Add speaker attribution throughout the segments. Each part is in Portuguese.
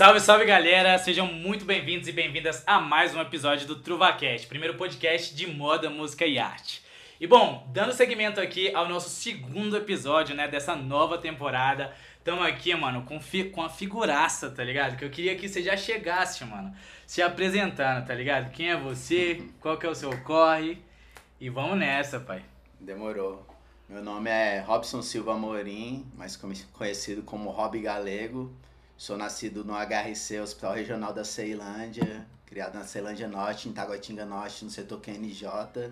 Speaker 1: Salve, salve galera! Sejam muito bem-vindos e bem-vindas a mais um episódio do TruvaCast, primeiro podcast de moda, música e arte. E bom, dando seguimento aqui ao nosso segundo episódio, né, dessa nova temporada, estamos aqui, mano, com, com a figuraça, tá ligado? Que eu queria que você já chegasse, mano, se apresentando, tá ligado? Quem é você, qual que é o seu corre, e vamos nessa, pai.
Speaker 2: Demorou. Meu nome é Robson Silva Morim, mais conhecido como Rob Galego. Sou nascido no HRC, Hospital Regional da Ceilândia, criado na Ceilândia Norte, em Taguatinga Norte, no setor QNJ.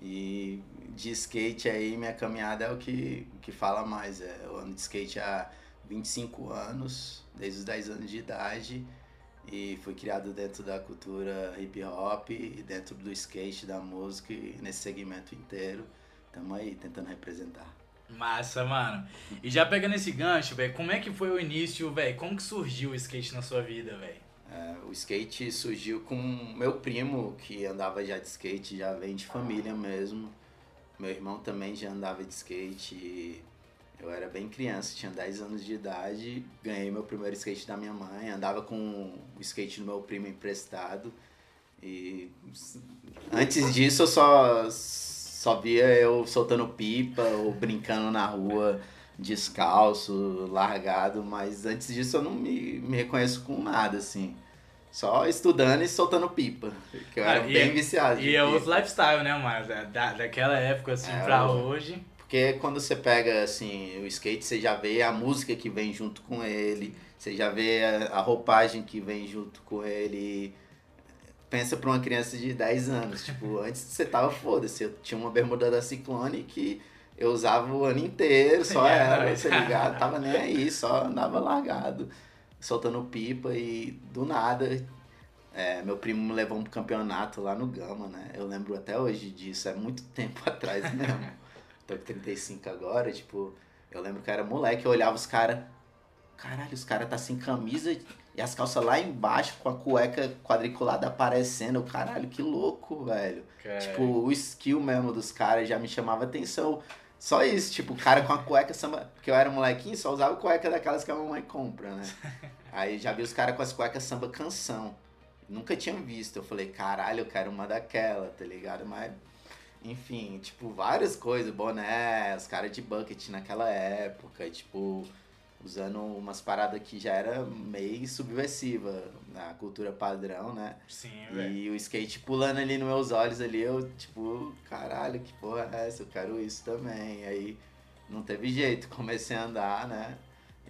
Speaker 2: E de skate aí, minha caminhada é o que, que fala mais. É, eu ando de skate há 25 anos, desde os 10 anos de idade. E fui criado dentro da cultura hip hop, dentro do skate, da música, e nesse segmento inteiro. Tamo aí tentando representar.
Speaker 1: Massa, mano. E já pegando esse gancho, velho, como é que foi o início, velho? Como que surgiu o skate na sua vida, velho?
Speaker 2: É, o skate surgiu com meu primo, que andava já de skate, já vem de família mesmo. Meu irmão também já andava de skate. Eu era bem criança, tinha 10 anos de idade. Ganhei meu primeiro skate da minha mãe. Andava com o skate do meu primo emprestado. E antes disso eu só só via eu soltando pipa ou brincando na rua descalço, largado, mas antes disso eu não me, me reconheço com nada, assim. Só estudando e soltando pipa. Que eu era ah, bem viciado.
Speaker 1: E é outro lifestyle, né, mas da, daquela época, assim, é, pra hoje.
Speaker 2: Porque quando você pega, assim, o skate, você já vê a música que vem junto com ele, você já vê a, a roupagem que vem junto com ele pensa pra uma criança de 10 anos. Tipo, antes você tava foda-se. Eu tinha uma bermuda da Ciclone que eu usava o ano inteiro, só ela, tá ligado? Tava nem aí, só andava largado, soltando pipa e do nada. É, meu primo me levou um campeonato lá no Gama, né? Eu lembro até hoje disso, é muito tempo atrás mesmo. Tô com 35 agora, tipo, eu lembro que eu era moleque, eu olhava os caras. Caralho, os caras tá sem camisa e as calças lá embaixo com a cueca quadriculada aparecendo. Caralho, que louco, velho. Tipo, o skill mesmo dos caras já me chamava atenção. Só isso, tipo, o cara com a cueca samba. Porque eu era molequinho, só usava cueca daquelas que a mamãe compra, né? Aí já vi os caras com as cuecas samba canção. Nunca tinha visto. Eu falei, caralho, eu quero uma daquela, tá ligado? Mas, enfim, tipo, várias coisas. Boné, os caras de bucket naquela época, tipo usando umas paradas que já era meio subversiva na cultura padrão, né?
Speaker 1: Sim,
Speaker 2: velho. E o skate pulando ali nos meus olhos ali, eu, tipo, caralho, que porra é essa? Eu quero isso também. Aí não teve jeito, comecei a andar, né?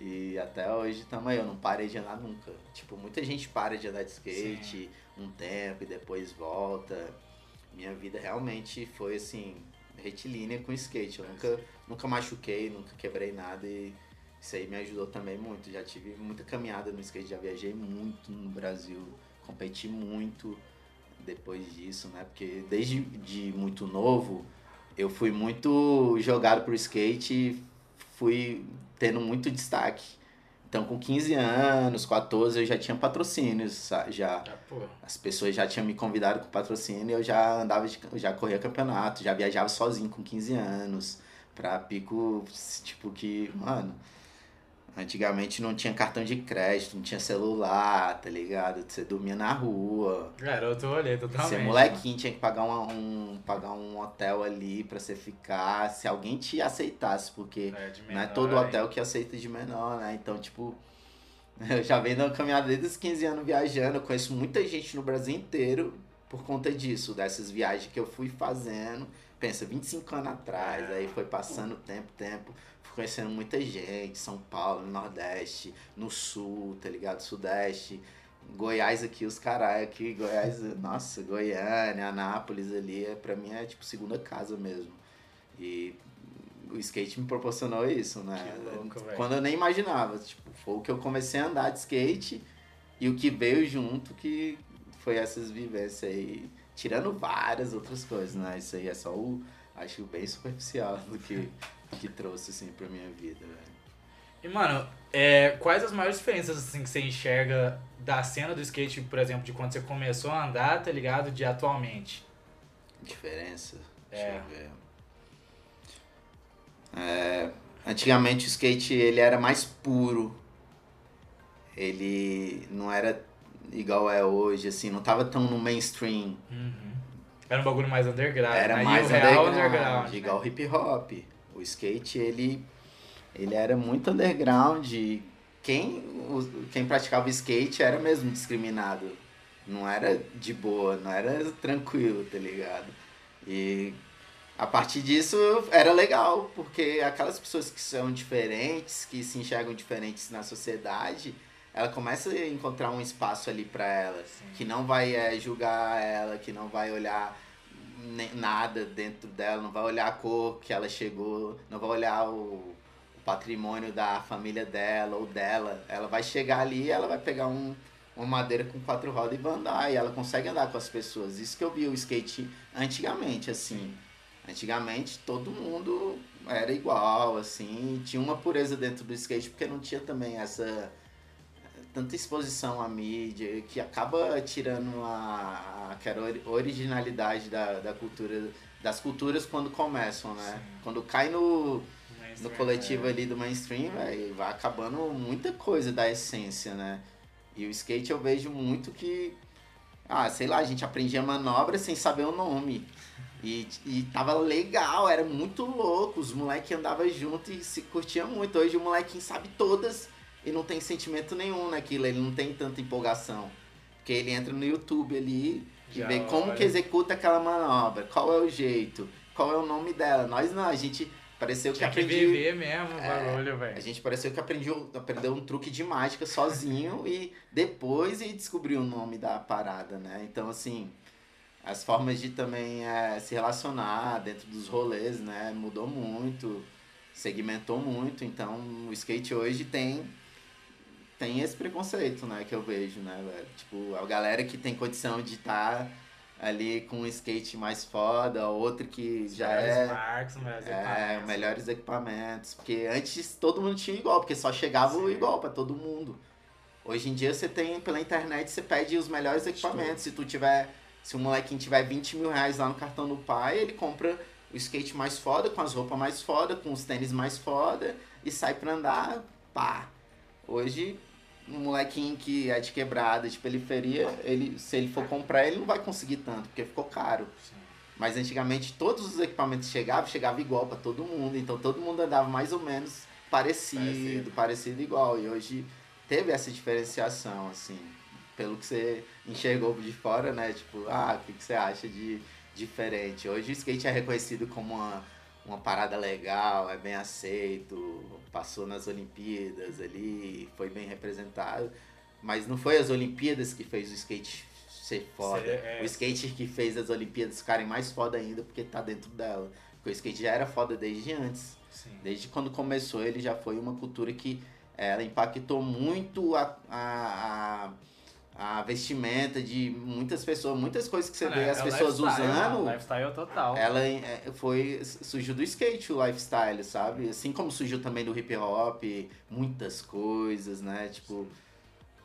Speaker 2: E até hoje também eu não parei de andar nunca. Tipo, muita gente para de andar de skate Sim. um tempo e depois volta. Minha vida realmente foi assim, retilínea com skate. Eu nunca, nunca machuquei, nunca quebrei nada e isso aí me ajudou também muito. Já tive muita caminhada no skate, já viajei muito no Brasil, competi muito depois disso, né? Porque desde de muito novo eu fui muito jogado pro skate, fui tendo muito destaque. Então, com 15 anos, 14, eu já tinha patrocínios, já. Ah, As pessoas já tinham me convidado com patrocínio, eu já andava, de, já corria campeonato, já viajava sozinho com 15 anos, pra pico, tipo, que, mano, Antigamente não tinha cartão de crédito, não tinha celular, tá ligado? Você dormia na rua.
Speaker 1: Garoto, olhei totalmente.
Speaker 2: Você molequinho tinha que pagar, uma, um, pagar um hotel ali pra você ficar. Se alguém te aceitasse, porque é, menor, não é todo hotel que aceita de menor, né? Então, tipo, eu já venho dando caminhada desde os 15 anos viajando. Eu conheço muita gente no Brasil inteiro por conta disso, dessas viagens que eu fui fazendo. Pensa, 25 anos atrás, aí foi passando tempo, tempo conhecendo muita gente, São Paulo, no Nordeste, no Sul, tá ligado? Sudeste, Goiás aqui, os caralho aqui, Goiás, nossa, Goiânia, Anápolis ali, pra mim é tipo segunda casa mesmo. E o skate me proporcionou isso, né?
Speaker 1: Louco,
Speaker 2: Quando eu nem imaginava, tipo, foi o que eu comecei a andar de skate e o que veio junto que foi essas vivências aí, tirando várias outras coisas, né? Isso aí é só o, acho bem superficial do que que trouxe, assim, pra minha vida, velho.
Speaker 1: E, mano, é, quais as maiores diferenças, assim, que você enxerga da cena do skate, por exemplo, de quando você começou a andar, tá ligado, de atualmente?
Speaker 2: Diferença? Deixa é. eu ver. É, antigamente o skate, ele era mais puro. ele não era igual é hoje, assim, não tava tão no mainstream.
Speaker 1: Uhum. Era um bagulho mais underground.
Speaker 2: Era
Speaker 1: né?
Speaker 2: Mais
Speaker 1: real
Speaker 2: underground,
Speaker 1: underground. né?
Speaker 2: igual hip hop. O skate, ele, ele era muito underground. e Quem, quem praticava skate era mesmo discriminado. Não era de boa, não era tranquilo, tá ligado? E a partir disso era legal, porque aquelas pessoas que são diferentes, que se enxergam diferentes na sociedade, ela começa a encontrar um espaço ali pra ela,
Speaker 1: Sim.
Speaker 2: que não vai eh, julgar ela, que não vai olhar nada dentro dela, não vai olhar a cor que ela chegou, não vai olhar o, o patrimônio da família dela ou dela. Ela vai chegar ali e ela vai pegar um, uma madeira com quatro rodas e vai andar. E ela consegue andar com as pessoas. Isso que eu vi o skate antigamente, assim. Antigamente todo mundo era igual, assim. Tinha uma pureza dentro do skate porque não tinha também essa tanta exposição à mídia que acaba tirando a, aquela ori- originalidade da, da cultura das culturas quando começam, né?
Speaker 1: Sim.
Speaker 2: Quando cai no, no coletivo
Speaker 1: é.
Speaker 2: ali do mainstream, véi, vai acabando muita coisa da essência, né? E o skate eu vejo muito que, ah, sei lá, a gente aprendia manobra sem saber o nome. E, e tava legal, era muito louco, os moleques andavam junto e se curtiam muito. Hoje o molequinho sabe todas e não tem sentimento nenhum naquilo, ele não tem tanta empolgação. Porque ele entra no YouTube ali e vê como
Speaker 1: olha.
Speaker 2: que executa aquela manobra, qual é o jeito, qual é o nome dela. Nós não, a gente pareceu que
Speaker 1: Tinha que mesmo o
Speaker 2: É,
Speaker 1: bagulho,
Speaker 2: A
Speaker 1: velho.
Speaker 2: gente pareceu que aprendeu, aprendeu um truque de mágica sozinho e depois e descobriu o nome da parada, né? Então, assim, as formas de também é, se relacionar dentro dos rolês, né? Mudou muito, segmentou muito. Então, o skate hoje tem tem esse preconceito, né? Que eu vejo, né, velho? Tipo, a galera que tem condição de estar ali com um skate mais foda, outro que já
Speaker 1: Melhores
Speaker 2: é...
Speaker 1: marcas, melhores
Speaker 2: É,
Speaker 1: equipamentos.
Speaker 2: melhores equipamentos. Porque antes todo mundo tinha igual, porque só chegava o
Speaker 1: Sim.
Speaker 2: igual pra todo mundo. Hoje em dia você tem, pela internet, você pede os melhores equipamentos. Se tu tiver, se o molequinho tiver 20 mil reais lá no cartão do pai, ele compra o skate mais foda, com as roupas mais foda, com os tênis mais foda e sai pra andar, pá. Hoje, um molequinho que é de quebrada, de periferia, ele, se ele for comprar, ele não vai conseguir tanto, porque ficou caro.
Speaker 1: Sim.
Speaker 2: Mas antigamente todos os equipamentos chegavam, chegava igual pra todo mundo, então todo mundo andava mais ou menos parecido,
Speaker 1: Parecido.
Speaker 2: parecido, igual. E hoje teve essa diferenciação, assim, pelo que você enxergou de fora, né? Tipo, ah, o que, que você acha de diferente? Hoje o skate é reconhecido como uma, uma parada legal, é bem aceito, passou nas Olimpíadas ali, foi bem representado. Mas não foi as Olimpíadas que fez o skate ser foda.
Speaker 1: É.
Speaker 2: O skate que fez as Olimpíadas ficarem mais foda ainda porque tá dentro dela. Porque o skate já era foda desde antes.
Speaker 1: Sim.
Speaker 2: Desde quando começou, ele já foi uma cultura que eh, ela impactou muito a, a, a, a vestimenta de muitas pessoas, muitas coisas que você vê
Speaker 1: é
Speaker 2: as
Speaker 1: o
Speaker 2: pessoas usando.
Speaker 1: mano, Lifestyle total.
Speaker 2: Ela eh, foi. surgiu do skate o lifestyle, sabe? Assim como surgiu também do hip hop, muitas coisas, né? Tipo,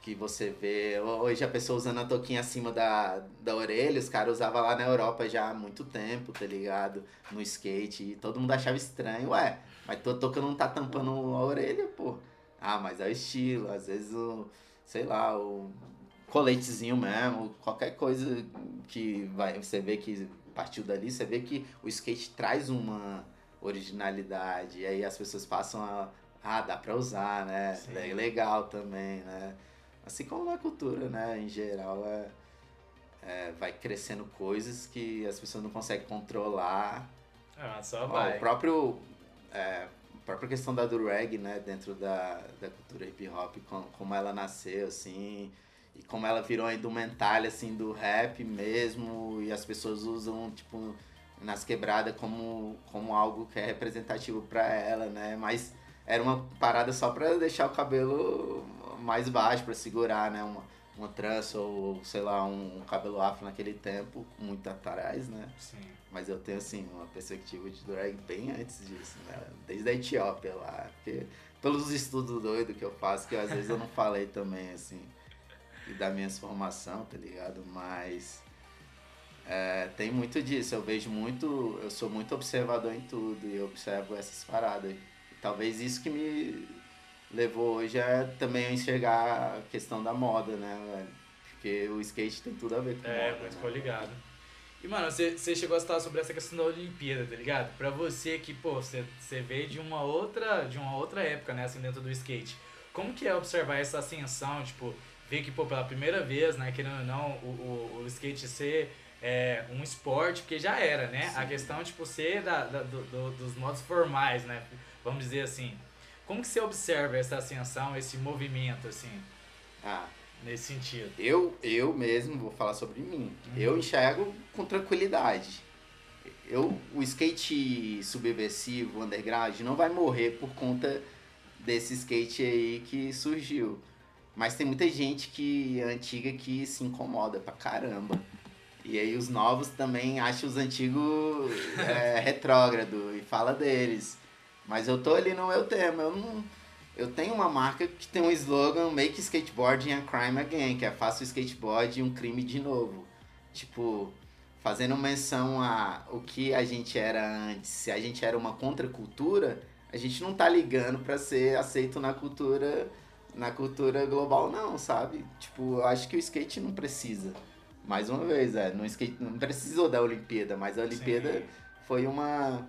Speaker 2: que você vê. Hoje a pessoa usando a touquinha acima da, da orelha, os caras usavam lá na Europa já há muito tempo, tá ligado? No skate. E todo mundo achava estranho, ué, mas tua touca não tá tampando a orelha, pô. Ah, mas é o estilo, às vezes o. sei lá, o coletezinho mesmo, qualquer coisa que vai, você vê que partiu dali, você vê que o skate traz uma originalidade, e aí as pessoas passam a, ah, dá pra usar, né?
Speaker 1: Sim.
Speaker 2: É legal também, né? Assim como na cultura, né? Em geral, é, é, vai crescendo coisas que as pessoas não conseguem controlar.
Speaker 1: Ah, só
Speaker 2: Ó,
Speaker 1: vai.
Speaker 2: o próprio é, a própria questão da reggae, né, dentro da, da cultura hip hop, com, como ela nasceu assim, e como ela virou a indumentária assim do rap mesmo, e as pessoas usam tipo nas quebradas como como algo que é representativo pra ela, né? Mas era uma parada só pra deixar o cabelo mais baixo, pra segurar, né, uma uma trança ou sei lá, um, cabelo afro naquele tempo, muito atrás, né?
Speaker 1: Sim.
Speaker 2: Mas eu tenho, assim, uma perspectiva de drag bem antes disso, né? Desde a Etiópia lá. Porque, pelos estudos doidos que eu faço, que às vezes eu não falei também, assim, e da minha formação, tá ligado? Mas é, tem muito disso. Eu vejo muito, eu sou muito observador em tudo e eu observo essas paradas. E talvez isso que me, levou hoje é também a enxergar a questão da moda, né, velho? Porque o skate tem tudo a ver com
Speaker 1: É,
Speaker 2: moda.
Speaker 1: mas
Speaker 2: né?
Speaker 1: ficou ligado. E, mano, você, você chegou a citar sobre essa questão da Olimpíada, tá ligado? Pra você que, pô, você, você veio de uma outra de uma outra época, né, assim, dentro do skate. Como que é observar essa ascensão, tipo, ver que, pô, pela primeira vez, né, querendo ou não, o, o, o skate ser é, um esporte, porque já era, né? A
Speaker 2: Sim.
Speaker 1: questão, tipo, ser da, da- do, do- dos modos formais, né? Vamos dizer assim. Como que você observa essa ascensão, esse movimento, assim,
Speaker 2: Ah,
Speaker 1: nesse sentido?
Speaker 2: eu, eu mesmo vou falar sobre mim. Eu enxergo com tranquilidade. Eu, o skate subversivo, underground, não vai morrer por conta desse skate aí que surgiu. Mas tem muita gente que antiga que se incomoda pra caramba. E aí os novos também acham os antigos é, retrógrado e fala deles. Mas eu tô ali no meu tema. Eu não. Eu tenho uma marca que tem um slogan Make Skateboarding a Crime Again, que é faça o skateboard um crime de novo. Tipo, fazendo menção a o que a gente era antes. Se a gente era uma contracultura, a gente não tá ligando pra ser aceito na cultura na cultura global não, sabe? Tipo, eu acho que o skate não precisa. Mais uma vez, é, no skate não precisou da Olimpíada, mas a Olimpíada
Speaker 1: Sim.
Speaker 2: foi uma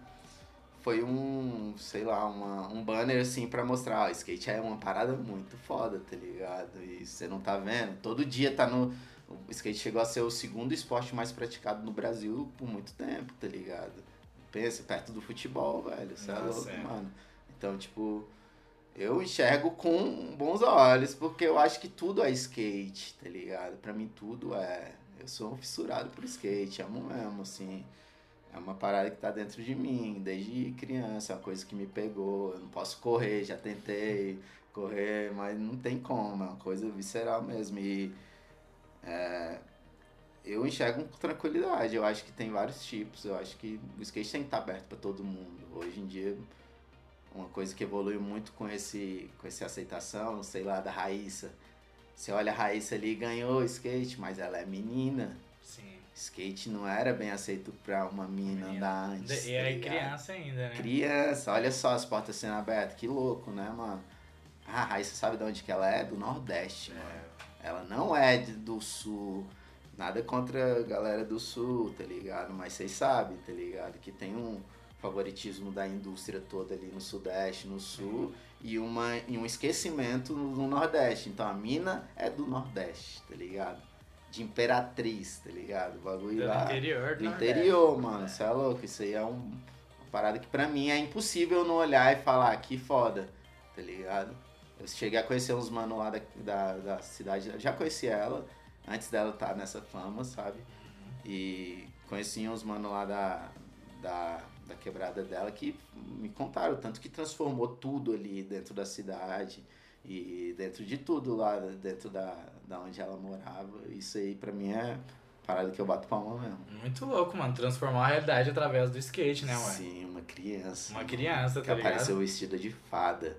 Speaker 2: foi um, sei lá, uma, um banner assim pra mostrar, ó, skate é uma parada muito foda, tá ligado? E você não tá vendo? Todo dia tá no o skate chegou a ser o segundo esporte mais praticado no Brasil por muito tempo, tá ligado? Pensa, perto do futebol, velho. Você é louco,
Speaker 1: é.
Speaker 2: mano. Então, tipo, eu enxergo com bons olhos, porque eu acho que tudo é skate, tá ligado? Pra mim tudo é. Eu sou um fissurado por skate, amo mesmo, assim. É uma parada que tá dentro de mim, desde criança, é uma coisa que me pegou. Eu não posso correr, já tentei correr, mas não tem como, é uma coisa visceral mesmo. E é, eu enxergo com tranquilidade. Eu acho que tem vários tipos. Eu acho que o skate tem que estar aberto para todo mundo. Hoje em dia, uma coisa que evoluiu muito com esse com essa aceitação, sei lá, da Raíssa. Você olha a Raíssa ali ganhou o skate, mas ela é menina.
Speaker 1: Sim.
Speaker 2: Skate não era bem aceito pra uma menina
Speaker 1: Menina.
Speaker 2: andar antes.
Speaker 1: E
Speaker 2: tá ligado?
Speaker 1: criança ainda, né?
Speaker 2: Criança, olha só as portas sendo abertas, que louco, né, mano? Ah, a Raíssa sabe de onde que ela é? Do Nordeste, mano. Ela não é de- do sul. Nada contra a galera do sul, tá ligado? Mas vocês sabem, tá ligado? Que tem um favoritismo da indústria toda ali no sudeste, no sul, e, uma, e um esquecimento no, no nordeste. Então a mina é do nordeste, tá ligado? De imperatriz, tá ligado? O bagulho
Speaker 1: Do
Speaker 2: lá
Speaker 1: interior
Speaker 2: do
Speaker 1: Nordeste.
Speaker 2: interior, mano. Você é louco. Isso aí é um, uma parada que pra mim é impossível não olhar e falar que foda, tá ligado? Eu cheguei a conhecer uns mano lá da, da, da cidade, já conheci ela, antes dela estar nessa fama, sabe? E conheci uns mano lá da, da, da quebrada dela que me contaram, tanto que transformou tudo ali dentro da cidade e dentro de tudo lá, dentro da, da onde ela morava. Isso aí pra mim é parada que eu bato palma mesmo.
Speaker 1: Muito louco, mano. Transformar a realidade através do skate, né, ué?
Speaker 2: Sim, uma criança.
Speaker 1: Uma criança,
Speaker 2: que
Speaker 1: tá ligado?
Speaker 2: apareceu vestida de fada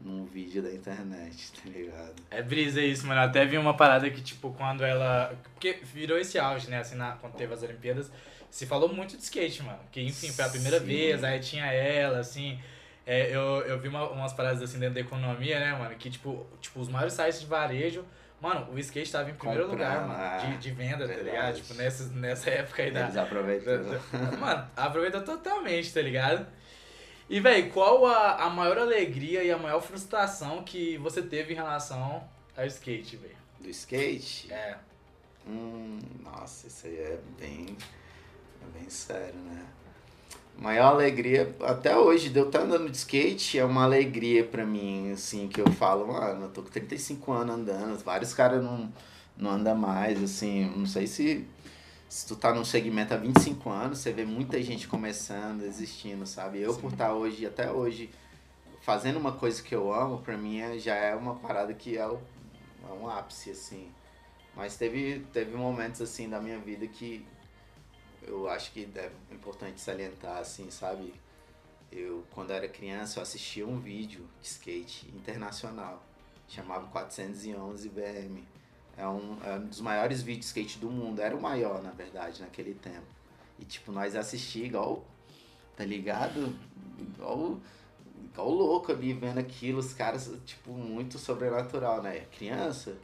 Speaker 2: num vídeo da internet, tá ligado?
Speaker 1: É brisa isso, mano. Até vi uma parada que, tipo, quando ela. Porque virou esse auge, né? Assim, na... quando teve as Olimpíadas, se falou muito de skate, mano. Que, enfim, foi a primeira
Speaker 2: Sim.
Speaker 1: vez, aí tinha ela, assim. É, eu, eu vi uma- umas paradas assim dentro da economia, né, mano? Que, tipo, tipo, os maiores sites de varejo. Mano, o skate tava em primeiro
Speaker 2: Comprando,
Speaker 1: lugar, mano. De, de venda, tá
Speaker 2: verdade.
Speaker 1: ligado? Tipo, nessa, nessa época aí da.
Speaker 2: Eles aproveitam.
Speaker 1: Mano, aproveita totalmente, tá ligado? E, véi, qual a, a maior alegria e a maior frustração que você teve em relação ao skate, velho?
Speaker 2: Do skate?
Speaker 1: É.
Speaker 2: Hum, nossa, isso aí é bem, é bem sério, né? Maior alegria, até hoje, de eu estar andando de skate, é uma alegria pra mim, assim, que eu falo, mano, eu tô com 35 anos andando, vários caras não, não andam mais, assim, não sei se, se tu tá num segmento há 25 anos, você vê muita gente começando, existindo, sabe? Eu,
Speaker 1: Sim.
Speaker 2: por estar hoje, até hoje, fazendo uma coisa que eu amo, pra mim é- já é uma parada que é, o- é um ápice, assim. Mas teve, teve momentos assim da minha vida que eu acho que é importante salientar, assim, sabe? Eu, quando era criança, eu assistia um vídeo de skate internacional, chamava 411 BM. É um, é um dos maiores vídeos de skate do mundo, era o maior, na verdade, naquele tempo. E, tipo, nós assistia igual, tá ligado? Igual igual louco ali, vendo aquilo, os caras, tipo, muito sobrenatural, né? Criança.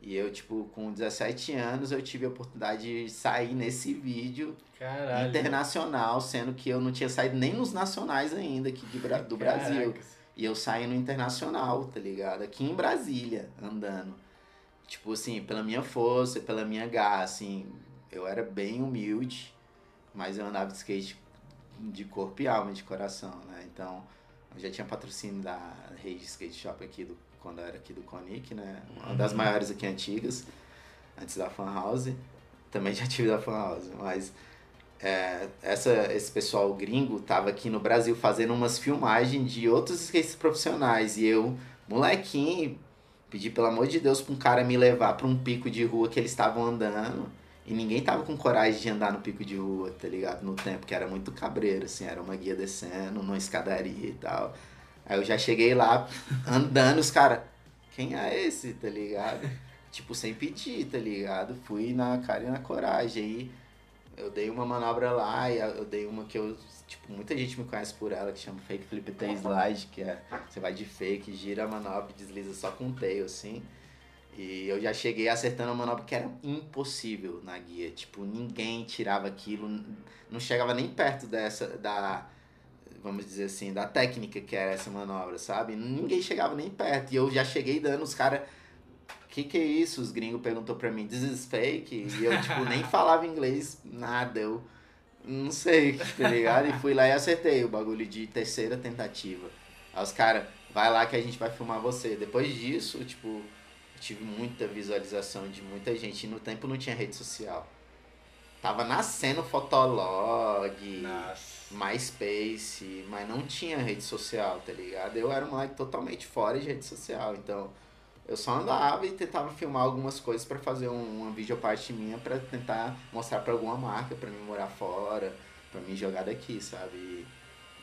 Speaker 2: E eu, tipo, com 17 anos, eu tive a oportunidade de sair nesse vídeo
Speaker 1: Caralho.
Speaker 2: internacional, sendo que eu não tinha saído nem nos nacionais ainda aqui de, do Brasil. E eu saí no internacional, tá ligado? Aqui em Brasília, andando. Tipo assim, pela minha força, pela minha garra, assim, eu era bem humilde, mas eu andava de skate de corpo e alma, de coração, né? Então, eu já tinha patrocínio da rede Skate Shop aqui, do, quando eu era aqui do Conic, né? Uma das maiores aqui antigas, antes da Fan House. Também já tive da Fan House, mas é, essa, esse pessoal gringo tava aqui no Brasil fazendo umas filmagens de outros skates profissionais. E eu, molequinho, pedi pelo amor de Deus pra um cara me levar pra um pico de rua que eles estavam andando. E ninguém tava com coragem de andar no pico de rua, tá ligado? No tempo, que era muito cabreiro, assim, era uma guia descendo, numa escadaria e tal. Aí eu já cheguei lá andando, os caras, quem é esse, tá ligado? Tipo, sem pedir, tá ligado? Fui na cara e na coragem. Aí eu dei uma manobra lá e eu dei uma que eu. Tipo, muita gente me conhece por ela, que chama Fake Flip Tail Slide, que é. Você vai de fake, gira a manobra e desliza só com o tail, assim. E eu já cheguei acertando a manobra que era impossível na guia. Tipo, ninguém tirava aquilo, não chegava nem perto dessa. da vamos dizer assim, da técnica que era essa manobra, sabe? Ninguém chegava nem perto. E eu já cheguei dando os caras. Que que é isso? Os gringos perguntou pra mim, this is fake? E eu, tipo, nem falava inglês, nada. Eu não sei, tá ligado? E fui lá e acertei o bagulho de terceira tentativa. Aí os caras, vai lá que a gente vai filmar você. Depois disso, tipo, tive muita visualização de muita gente. E no tempo não tinha rede social. Tava nascendo Fotolog.
Speaker 1: Nossa.
Speaker 2: MySpace, mas não tinha rede social, tá ligado? Eu era um moleque totalmente fora de rede social, então eu só andava e tentava filmar algumas coisas pra fazer um, uma videoparte minha pra tentar mostrar pra alguma marca, pra mim morar fora, pra mim jogar daqui, sabe? E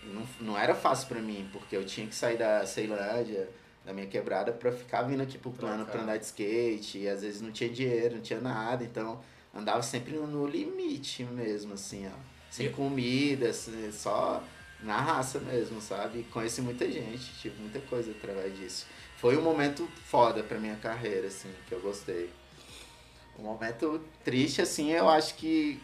Speaker 2: não, não era fácil pra mim, porque eu tinha que sair da Ceilândia, da minha quebrada, pra ficar vindo aqui pro plano pra andar de skate, e às vezes não tinha dinheiro, não tinha nada, então andava sempre no limite mesmo, assim, ó. Sem comida, assim, só na raça mesmo, sabe? Conheci muita gente, tive muita coisa através disso. Foi um momento foda pra minha carreira, assim, que eu gostei. Um momento triste, assim, eu acho que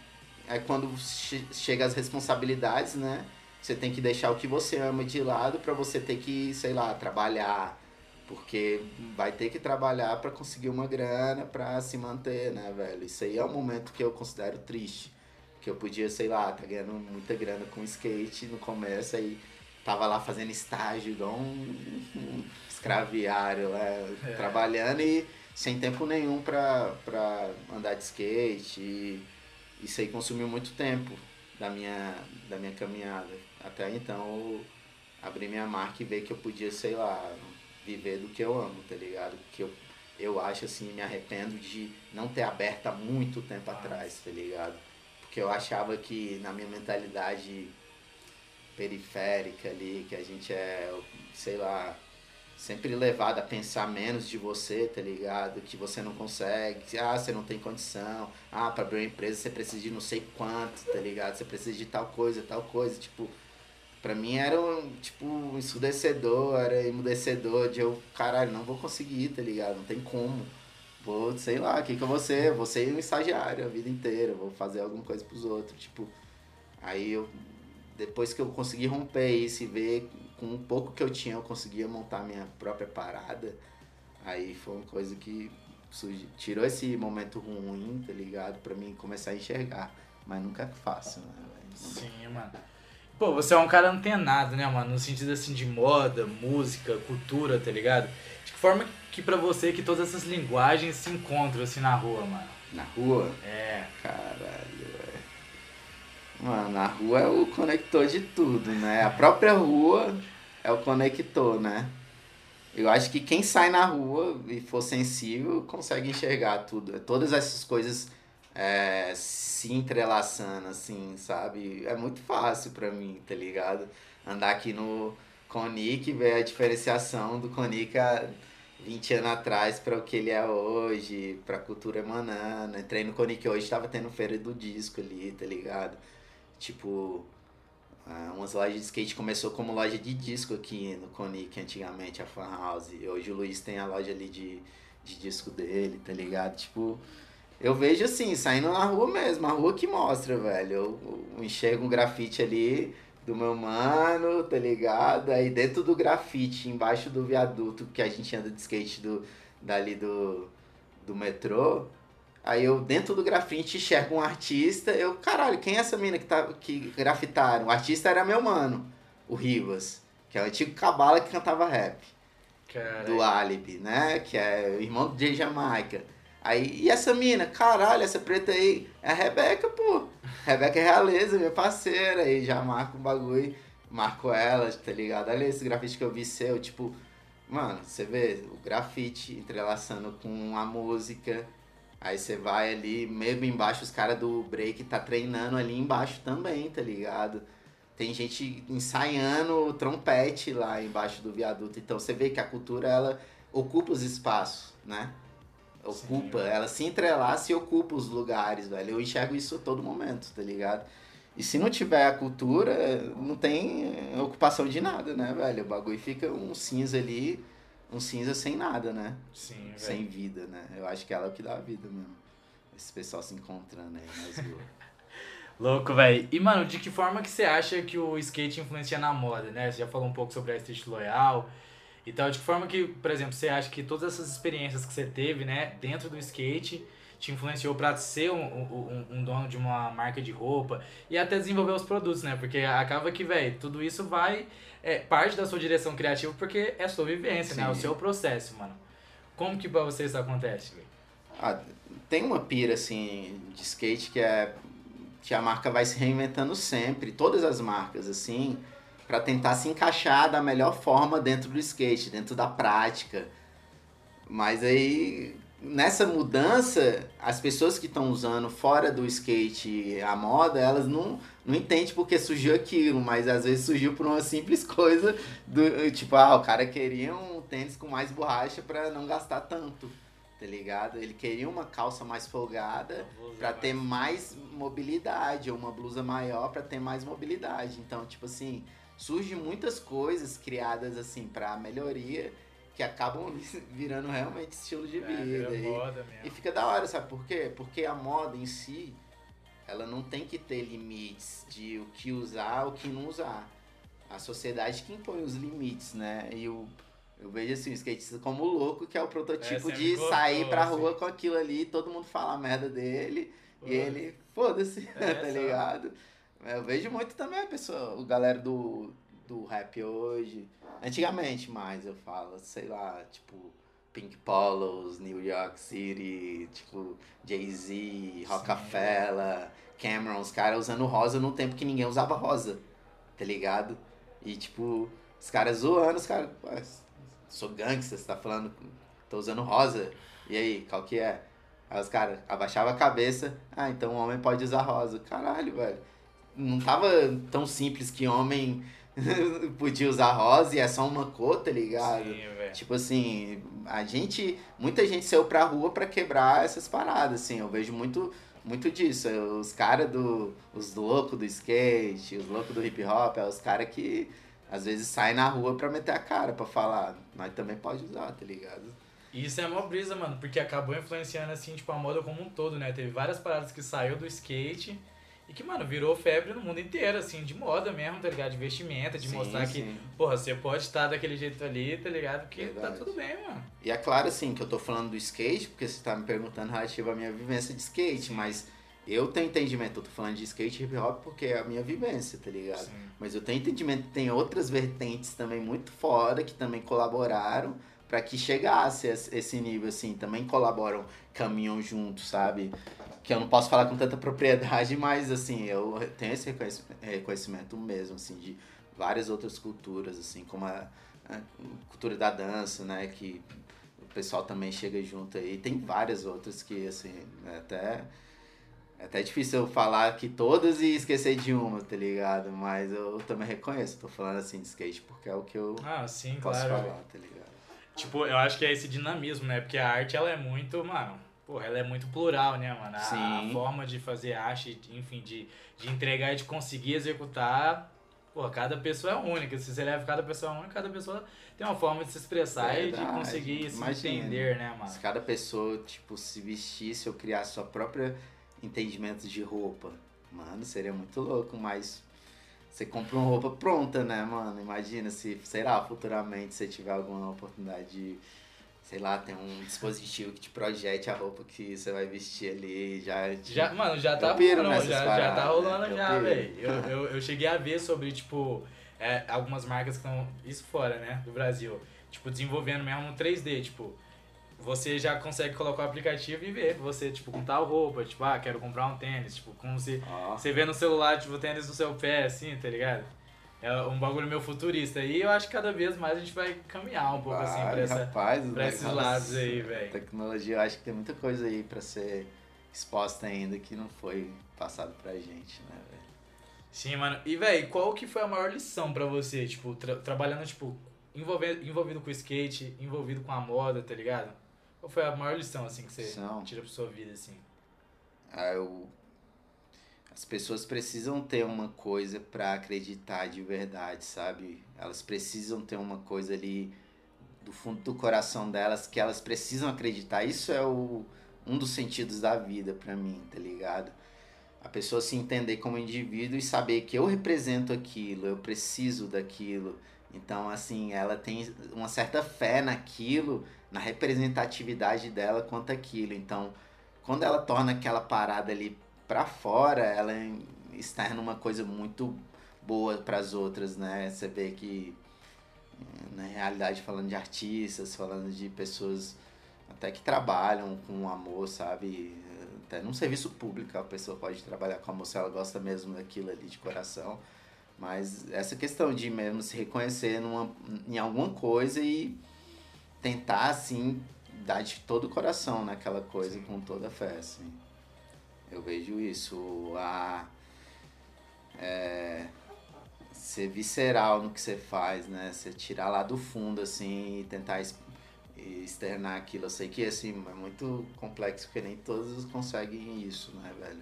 Speaker 2: é quando che- chega as responsabilidades, né? Você tem que deixar o que você ama de lado pra você ter que, sei lá, trabalhar. Porque vai ter que trabalhar pra conseguir uma grana pra se manter, né, velho? Isso aí é um momento que eu considero triste. Que eu podia, sei lá, tá ganhando muita grana com skate no começo, aí tava lá fazendo estágio, igual um, um escraviário, né?
Speaker 1: É.
Speaker 2: Trabalhando e sem tempo nenhum pra, pra andar de skate. E isso aí consumiu muito tempo da minha, da minha caminhada. Até então eu abri minha marca e ver que eu podia, sei lá, viver do que eu amo, tá ligado? Que eu, eu acho assim, me arrependo de não ter aberto há muito tempo atrás, tá ligado? Porque eu achava que na minha mentalidade periférica ali, que a gente é, sei lá, sempre levado a pensar menos de você, tá ligado? Que você não consegue, que, ah, você não tem condição, ah, pra abrir uma empresa você precisa de não sei quanto, tá ligado? Você precisa de tal coisa, tal coisa, tipo, pra mim era um, tipo, ensurdecedor, era emudecedor de eu, caralho, não vou conseguir, tá ligado? Não tem como. Vou, sei lá, o que que eu vou ser? Vou ser um estagiário a vida inteira, vou fazer alguma coisa pros outros, tipo, aí eu, depois que eu consegui romper isso e ver com um pouco que eu tinha, eu conseguia montar minha própria parada. Aí foi uma coisa que surgi- tirou esse momento ruim, tá ligado? Pra mim começar a enxergar. Mas nunca é fácil, né?
Speaker 1: Sim, mano. Pô, você é um cara antenado, né, mano? No sentido assim de moda, música, cultura, tá ligado? De que forma que pra você que todas essas linguagens se encontram assim na rua, mano?
Speaker 2: Na rua,
Speaker 1: É.
Speaker 2: caralho, velho. Mano, na rua é o conector de tudo, né? A própria rua é o conector, né? Eu acho que quem sai na rua e for sensível consegue enxergar tudo. Todas essas coisas é, se entrelaçando, assim, sabe? É muito fácil pra mim, tá ligado? Andar aqui no Conic e ver a diferenciação do Conic há 20 anos atrás para o que ele é hoje, pra cultura emanando. Entrei no Conic hoje, tava tendo feira do disco ali, tá ligado? Tipo, Ah, umas lojas de skate começou como loja de disco aqui no Conic, antigamente, a Fan House. Hoje o Luiz tem a loja ali de, de disco dele, tá ligado? Tipo, eu vejo assim, saindo na rua mesmo, a rua que mostra, velho. Eu, eu enxergo um grafite ali do meu mano, tá ligado? Aí dentro do grafite, embaixo do viaduto que a gente anda de skate do, dali do, do metrô, aí eu dentro do grafite enxergo um artista, eu, caralho, quem é essa mina que, tá, que grafitaram? O artista era meu mano, o Rivas, que é o antigo cabala que cantava rap.
Speaker 1: Caralho.
Speaker 2: Do Alibi, né? Que é o irmão do Jay Jamaica. Aí, e essa mina? Caralho, essa preta aí é a Rebeca, pô. Rebeca é realeza, minha parceira. Aí já marco um bagulho, marco ela, tá ligado? Olha esse grafite que eu vi seu, tipo, mano, você vê o grafite entrelaçando com a música. Aí você vai ali, mesmo embaixo, os caras do break tá treinando ali embaixo também, tá ligado? Tem gente ensaiando trompete lá embaixo do viaduto. Então você vê que a cultura, ela ocupa os espaços, né? Ocupa,
Speaker 1: Sim.
Speaker 2: ela se entrelaça e ocupa os lugares, velho. Eu enxergo isso a todo momento, tá ligado? E se não tiver a cultura, não tem ocupação de nada, né, velho? O bagulho fica um cinza ali, um cinza sem nada, né?
Speaker 1: Sim, velho.
Speaker 2: Sem vida, né? Eu acho que ela é o que dá a vida mesmo. Esse pessoal se encontrando aí nas ruas.
Speaker 1: Louco, velho. E, mano, de que forma que você acha que o skate influencia na moda, né? Você já falou um pouco sobre a Street Loyal e tal. De que forma que, por exemplo, você acha que todas essas experiências que você teve, né, dentro do skate, te influenciou pra ser um, um, um dono de uma marca de roupa e até desenvolver os produtos, né? Porque acaba que, velho, tudo isso vai... É parte da sua direção criativa porque é sua vivência, né? É o
Speaker 2: Sim.
Speaker 1: seu processo, mano. Como que pra você isso acontece, velho?
Speaker 2: Ah, tem uma pira assim de skate que é que a marca vai se reinventando sempre, todas as marcas assim, para tentar se encaixar da melhor forma dentro do skate, dentro da prática. Mas aí nessa mudança, as pessoas que estão usando fora do skate a moda, elas não não entendem porque surgiu aquilo, mas às vezes surgiu por uma simples coisa do tipo, ah, o cara queria um tênis com mais borracha para não gastar tanto tá ligado? Ele queria uma calça mais folgada pra ter mais mobilidade, ou uma blusa maior pra ter mais mobilidade. Então, tipo assim, surgem muitas coisas criadas assim pra melhoria que acabam virando realmente estilo de
Speaker 1: É,
Speaker 2: vida. E-
Speaker 1: moda
Speaker 2: e
Speaker 1: mesmo.
Speaker 2: fica da hora, sabe por quê? Porque a moda em si, ela não tem que ter limites de o que usar, o que não usar. A sociedade que impõe os limites, né? E o, eu vejo assim, o skatista como louco, que é o prototipo
Speaker 1: sempre
Speaker 2: de
Speaker 1: gostou,
Speaker 2: sair pra
Speaker 1: assim.
Speaker 2: rua com aquilo ali, todo mundo fala a merda dele,
Speaker 1: Pô,
Speaker 2: e ele, foda-se,
Speaker 1: É,
Speaker 2: tá ligado? Eu vejo muito também a pessoa, o galera do, do rap hoje, antigamente mais eu falo, sei lá, tipo, Pink Polos, New York City, tipo, Jay-Z, Rockefeller, Cameron, os caras usando rosa no tempo que ninguém usava rosa, tá ligado? E tipo, os caras zoando, os caras, "Ué, sou gangster, você tá falando, tô usando rosa, e aí, qual que é? Aí os caras abaixavam a cabeça, ah, então o homem pode usar rosa. Caralho, velho. Não tava tão simples que homem podia usar rosa e é só uma cor, tá ligado?
Speaker 1: Sim, velho.
Speaker 2: Tipo assim, a gente. Muita gente saiu pra rua pra quebrar essas paradas, assim. Eu vejo muito, muito disso. Os caras do. Os loucos do skate, os loucos do hip hop, é os caras que às vezes saem na rua pra meter a cara, pra falar, nós também pode usar, tá ligado?
Speaker 1: Isso é mó brisa, mano, porque acabou influenciando, assim, tipo, a moda como um todo, né? Teve várias paradas que saiu do skate e que, mano, virou febre no mundo inteiro, assim, de moda mesmo, tá ligado? De vestimenta, de
Speaker 2: Sim,
Speaker 1: mostrar que,
Speaker 2: sim.
Speaker 1: porra, você pode estar daquele jeito ali, tá ligado? Que tá
Speaker 2: Verdade.
Speaker 1: tudo bem, mano.
Speaker 2: E é claro, assim, que eu tô falando do skate, porque você tá me perguntando relativo à minha vivência de skate,
Speaker 1: Sim.
Speaker 2: mas eu tenho entendimento, eu tô falando de skate e hip hop porque é a minha vivência, tá ligado? Mas eu tenho entendimento que tem outras vertentes também muito fora que também colaboraram para que chegasse a esse nível, assim, também colaboram, caminham juntos, sabe? Que eu não posso falar com tanta propriedade, mas assim, eu tenho esse reconhec- reconhecimento mesmo, assim, de várias outras culturas, assim, como a, a cultura da dança, né? Que o pessoal também chega junto aí. Tem várias outras que, assim, é até. É até difícil eu falar que todas e esquecer de uma, tá ligado? Mas eu também reconheço, tô falando assim de skate porque é o que eu
Speaker 1: Ah, sim,
Speaker 2: posso
Speaker 1: claro.
Speaker 2: falar, tá ligado?
Speaker 1: Tipo, eu acho que é esse dinamismo, né? Porque a arte, ela é muito, mano, porra, ela é muito plural, né, mano? A, a
Speaker 2: Sim.
Speaker 1: forma de fazer arte, enfim, de, de entregar e de conseguir executar Pô, cada pessoa é única. Se você leva cada pessoa é única, cada pessoa tem uma forma de se expressar e de
Speaker 2: Verdade.
Speaker 1: conseguir se
Speaker 2: Imagina.
Speaker 1: entender, né, mano?
Speaker 2: Se cada pessoa, tipo, se vestisse ou criasse sua própria entendimento de roupa, mano, seria muito louco, mas você compra uma roupa pronta, né, mano? Imagina se, sei lá, futuramente você tiver alguma oportunidade de, sei lá, ter um dispositivo que te projete a roupa que você vai vestir ali, já...
Speaker 1: Já, mano, já tá
Speaker 2: Eu piro
Speaker 1: rolando, já, já
Speaker 2: paradas,
Speaker 1: tá rolando
Speaker 2: né?
Speaker 1: Já, velho. Eu, eu, eu cheguei a ver sobre, tipo, é, algumas marcas que estão, isso fora, né, do Brasil, tipo, desenvolvendo mesmo um 3D, tipo, você já consegue colocar o aplicativo e ver, você, tipo, com tal roupa, tipo, ah, quero comprar um tênis, tipo, como se
Speaker 2: Ó,
Speaker 1: você vê no celular, tipo, o tênis no seu pé, assim, tá ligado? É um bagulho meio futurista. E eu acho que cada vez mais a gente vai caminhar um pouco, assim, pra,
Speaker 2: vai,
Speaker 1: essa,
Speaker 2: rapaz,
Speaker 1: pra esses lados aí, velho.
Speaker 2: Tecnologia, eu acho que tem muita coisa aí pra ser exposta ainda que não foi passado pra gente, né, velho?
Speaker 1: Sim, mano. E, velho, qual que foi a maior lição pra você, tipo, tra- trabalhando, tipo, envolvendo, envolvido com o skate, envolvido com a moda, tá ligado? Qual foi a maior lição, assim, que você
Speaker 2: Lição?
Speaker 1: tira pra sua vida, assim?
Speaker 2: Ah, eu... As pessoas precisam ter uma coisa pra acreditar de verdade, sabe? Elas precisam ter uma coisa ali do fundo do coração delas que elas precisam acreditar. Isso é o, um dos sentidos da vida pra mim, tá ligado? A pessoa se entender como indivíduo e saber que eu represento aquilo, eu preciso daquilo. Então, assim, ela tem uma certa fé naquilo, na representatividade dela quanto aquilo. Então, quando ela torna aquela parada ali pra fora, ela externa uma coisa muito boa pras outras, né? Você vê que na realidade falando de artistas, falando de pessoas até que trabalham com amor, sabe? Até num serviço público a pessoa pode trabalhar com amor se ela gosta mesmo daquilo ali de coração. Mas essa questão de mesmo se reconhecer numa, em alguma coisa e tentar, assim, dar de todo o coração naquela coisa com toda a fé, assim. Eu vejo isso, a é, ser visceral no que você faz, né? Você tirar lá do fundo, assim, e tentar externar aquilo. Eu sei que, assim, é muito complexo, porque nem todos conseguem isso, né, velho?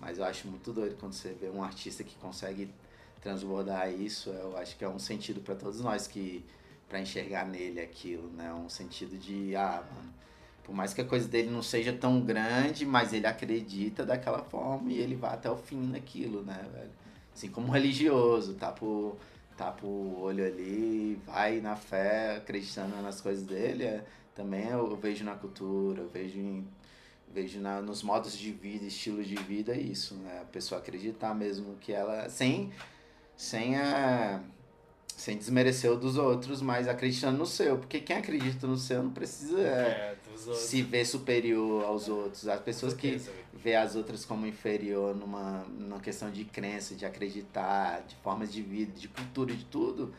Speaker 2: Mas eu acho muito doido quando você vê um artista que consegue transbordar isso. Eu acho que é um sentido para todos nós que para enxergar nele aquilo, né? Um sentido de, ah, mano, por mais que a coisa dele não seja tão grande, mas ele acredita daquela forma e ele vai até o fim naquilo, né, velho? Assim como religioso, tá por, tá por olho ali, vai na fé, acreditando nas coisas dele, é, também eu, eu vejo na cultura, eu vejo em vejo na, nos modos de vida, estilo de vida isso, né? A pessoa acreditar mesmo que ela sem sem a sem desmerecer o dos outros, mas acreditando no seu, porque quem acredita no seu não precisa é,
Speaker 1: outros.
Speaker 2: se ver superior aos outros. As pessoas que vê as outras como inferior numa, numa questão de crença, de acreditar, de formas de vida, de cultura, de tudo,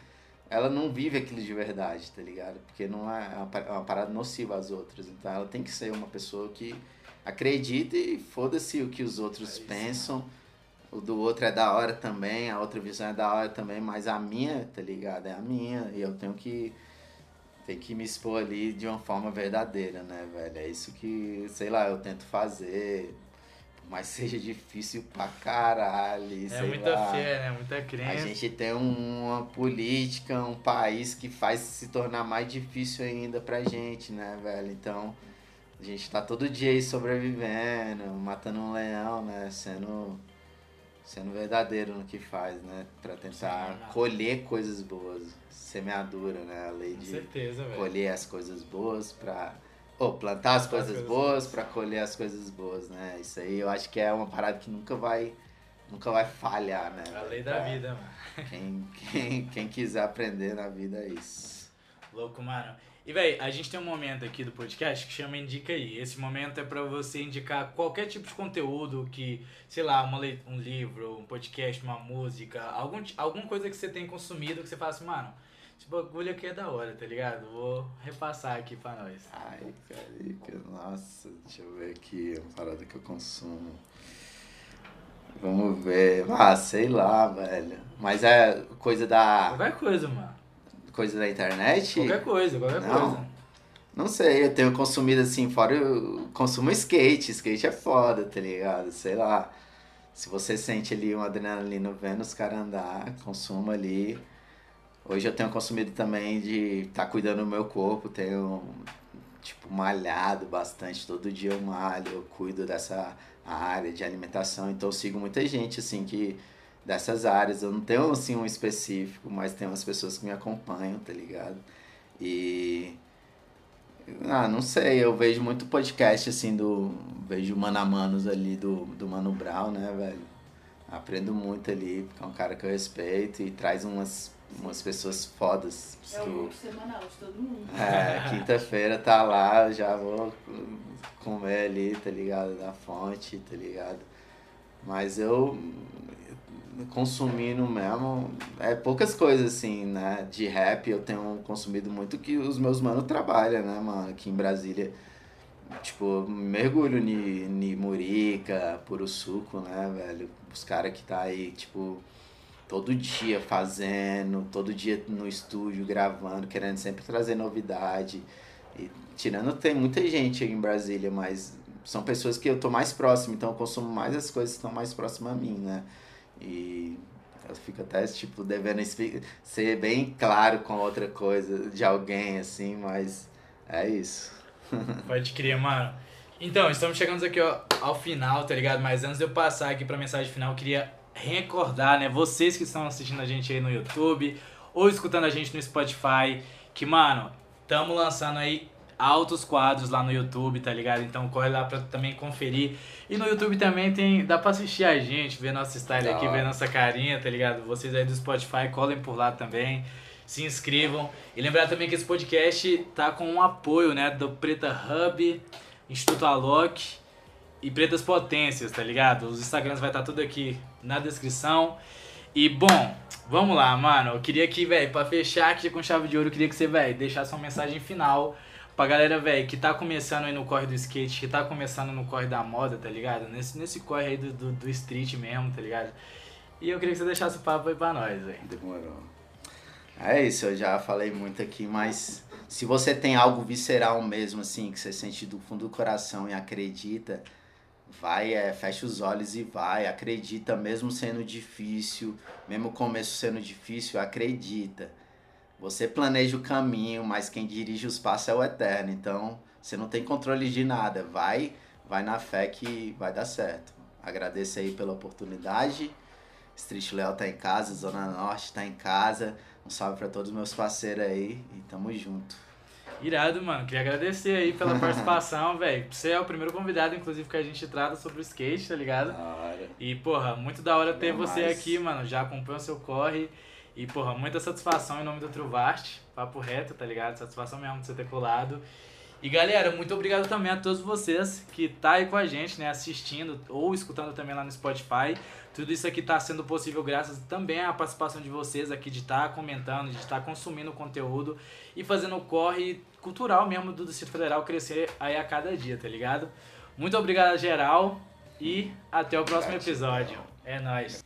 Speaker 2: ela não vive aquilo de verdade, tá ligado? Porque não é uma, pa- é uma parada nociva às outras. Então ela tem que ser uma pessoa que acredita e foda-se o que os outros
Speaker 1: É isso,
Speaker 2: pensam. O do outro é da hora também, a outra visão é da hora também, mas a minha, tá ligado? É a minha. E eu tenho que tem que me expor ali de uma forma verdadeira, né, velho? É isso que, sei lá, eu tento fazer. Por mais que seja difícil pra caralho.
Speaker 1: É
Speaker 2: sei
Speaker 1: muita
Speaker 2: lá.
Speaker 1: fé, né? Muita
Speaker 2: A
Speaker 1: crença.
Speaker 2: gente tem um- uma política, um país que faz se tornar mais difícil ainda pra gente, né, velho? Então, a gente tá todo dia aí sobrevivendo, matando um leão, né? Sendo, sendo verdadeiro no que faz, né? Pra tentar colher coisas boas. Semeadura, né? A lei
Speaker 1: Com
Speaker 2: de
Speaker 1: certeza,
Speaker 2: colher as coisas boas pra. Ou plantar as coisas
Speaker 1: coisas
Speaker 2: boas pra colher as coisas boas, né? Isso aí eu acho que é uma parada que nunca vai. Nunca vai falhar, né?
Speaker 1: A lei da
Speaker 2: Pra
Speaker 1: vida, mano.
Speaker 2: Quem, quem, quem quiser aprender na vida é isso.
Speaker 1: Louco, mano. E, véi, a gente tem um momento aqui do podcast que chama Indica aí. Esse momento é pra você indicar qualquer tipo de conteúdo que, sei lá, uma um livro, um podcast, uma música, algum, alguma coisa que você tem consumido que você fala assim, mano, esse bagulho aqui é da hora, tá ligado? Vou repassar aqui pra nós.
Speaker 2: Ai, carica, nossa, deixa eu ver aqui, uma parada que eu consumo. Vamos ver. Ah, sei lá, velho. Mas é coisa da.
Speaker 1: Qualquer coisa, mano.
Speaker 2: Coisa da internet?
Speaker 1: Qualquer coisa, qualquer
Speaker 2: Não.
Speaker 1: coisa.
Speaker 2: Não sei, eu tenho consumido assim, fora eu consumo skate, skate é foda, tá ligado? Sei lá. se você sente ali uma adrenalina vendo os caras andar, consuma ali. Hoje eu tenho consumido também de estar tá cuidando do meu corpo, tenho tipo malhado bastante, todo dia eu malho, eu cuido dessa área de alimentação, então eu sigo muita gente assim que dessas áreas. Eu não tenho assim um específico, mas tem umas pessoas que me acompanham, tá ligado? E ah, não sei, eu vejo muito podcast assim do. Vejo Mano a Manos ali do, do Mano Brown, né, velho? Aprendo muito ali, porque é um cara que eu respeito e traz umas, umas pessoas fodas.
Speaker 3: É o grupo semanal de todo mundo.
Speaker 2: É, quinta-feira tá lá, já vou comer ali, tá ligado? Da fonte, tá ligado? Mas eu consumindo mesmo, é poucas coisas assim, né? De rap eu tenho consumido muito que os meus manos trabalham, né, mano? Aqui em Brasília. Tipo, mergulho ni Murica, Puro Suco, né, velho? Os caras que tá aí, tipo, todo dia fazendo, todo dia no estúdio gravando, querendo sempre trazer novidade. E tirando, tem muita gente aí em Brasília, mas são pessoas que eu tô mais próximo, então eu consumo mais as coisas que estão mais próximas a mim, né? E eu fico até, tipo, devendo ser bem claro com outra coisa de alguém, assim, mas é isso.
Speaker 1: Pode crer, mano. Então, estamos chegando aqui ó, ao final, tá ligado? Mas antes de eu passar aqui pra mensagem final, eu queria recordar, né? Vocês que estão assistindo a gente aí no YouTube ou escutando a gente no Spotify, que, mano, estamos lançando aí altos quadros lá no YouTube, tá ligado? Então corre lá pra também conferir. E no YouTube também tem. Dá pra assistir a gente, ver nosso style aqui, ver nossa carinha, tá ligado? Vocês aí do Spotify, colhem por lá também. Se inscrevam. E lembrar também que esse podcast tá com um apoio, né? Do Preta Hub, Instituto Alok e Pretas Potências, tá ligado? Os Instagrams vai estar tá tudo aqui na descrição. E bom, vamos lá, mano. Eu queria que, velho, pra fechar aqui com chave de ouro, eu queria que você, velho, deixasse uma mensagem final pra galera, velho, que tá começando aí no corre do skate, que tá começando no corre da moda, tá ligado? Nesse, nesse corre aí do, do, do street mesmo, tá ligado? E eu queria que você deixasse o papo aí pra nós, velho.
Speaker 2: Demorou. É isso, eu já falei muito aqui, mas se você tem algo visceral mesmo, assim, que você sente do fundo do coração e acredita, vai, é, fecha os olhos e vai, acredita, mesmo sendo difícil, mesmo o começo sendo difícil, acredita. Você planeja o caminho, mas quem dirige os passos é o eterno. Então, você não tem controle de nada. Vai, vai na fé que vai dar certo. Agradeço aí pela oportunidade. Street Léo tá em casa, Zona Norte tá em casa. Um salve para todos os meus parceiros aí e tamo junto.
Speaker 1: Irado, mano. Queria agradecer aí pela participação, velho. Você é o primeiro convidado, inclusive, que a gente trata sobre o skate, tá ligado?
Speaker 2: Da hora.
Speaker 1: E, porra, muito da hora ter você aqui, mano. Já acompanha o seu corre. E, porra, muita satisfação em nome do Truvast. Papo reto, tá ligado? Satisfação mesmo de você ter colado. E galera, muito obrigado também a todos vocês que tá aí com a gente, né, assistindo ou escutando também lá no Spotify. Tudo isso aqui tá sendo possível graças também à participação de vocês aqui de estar tá comentando, de estar tá consumindo conteúdo e fazendo o corre cultural mesmo do Distrito Federal crescer aí a cada dia, tá ligado? Muito obrigado geral e até o próximo episódio. É nóis.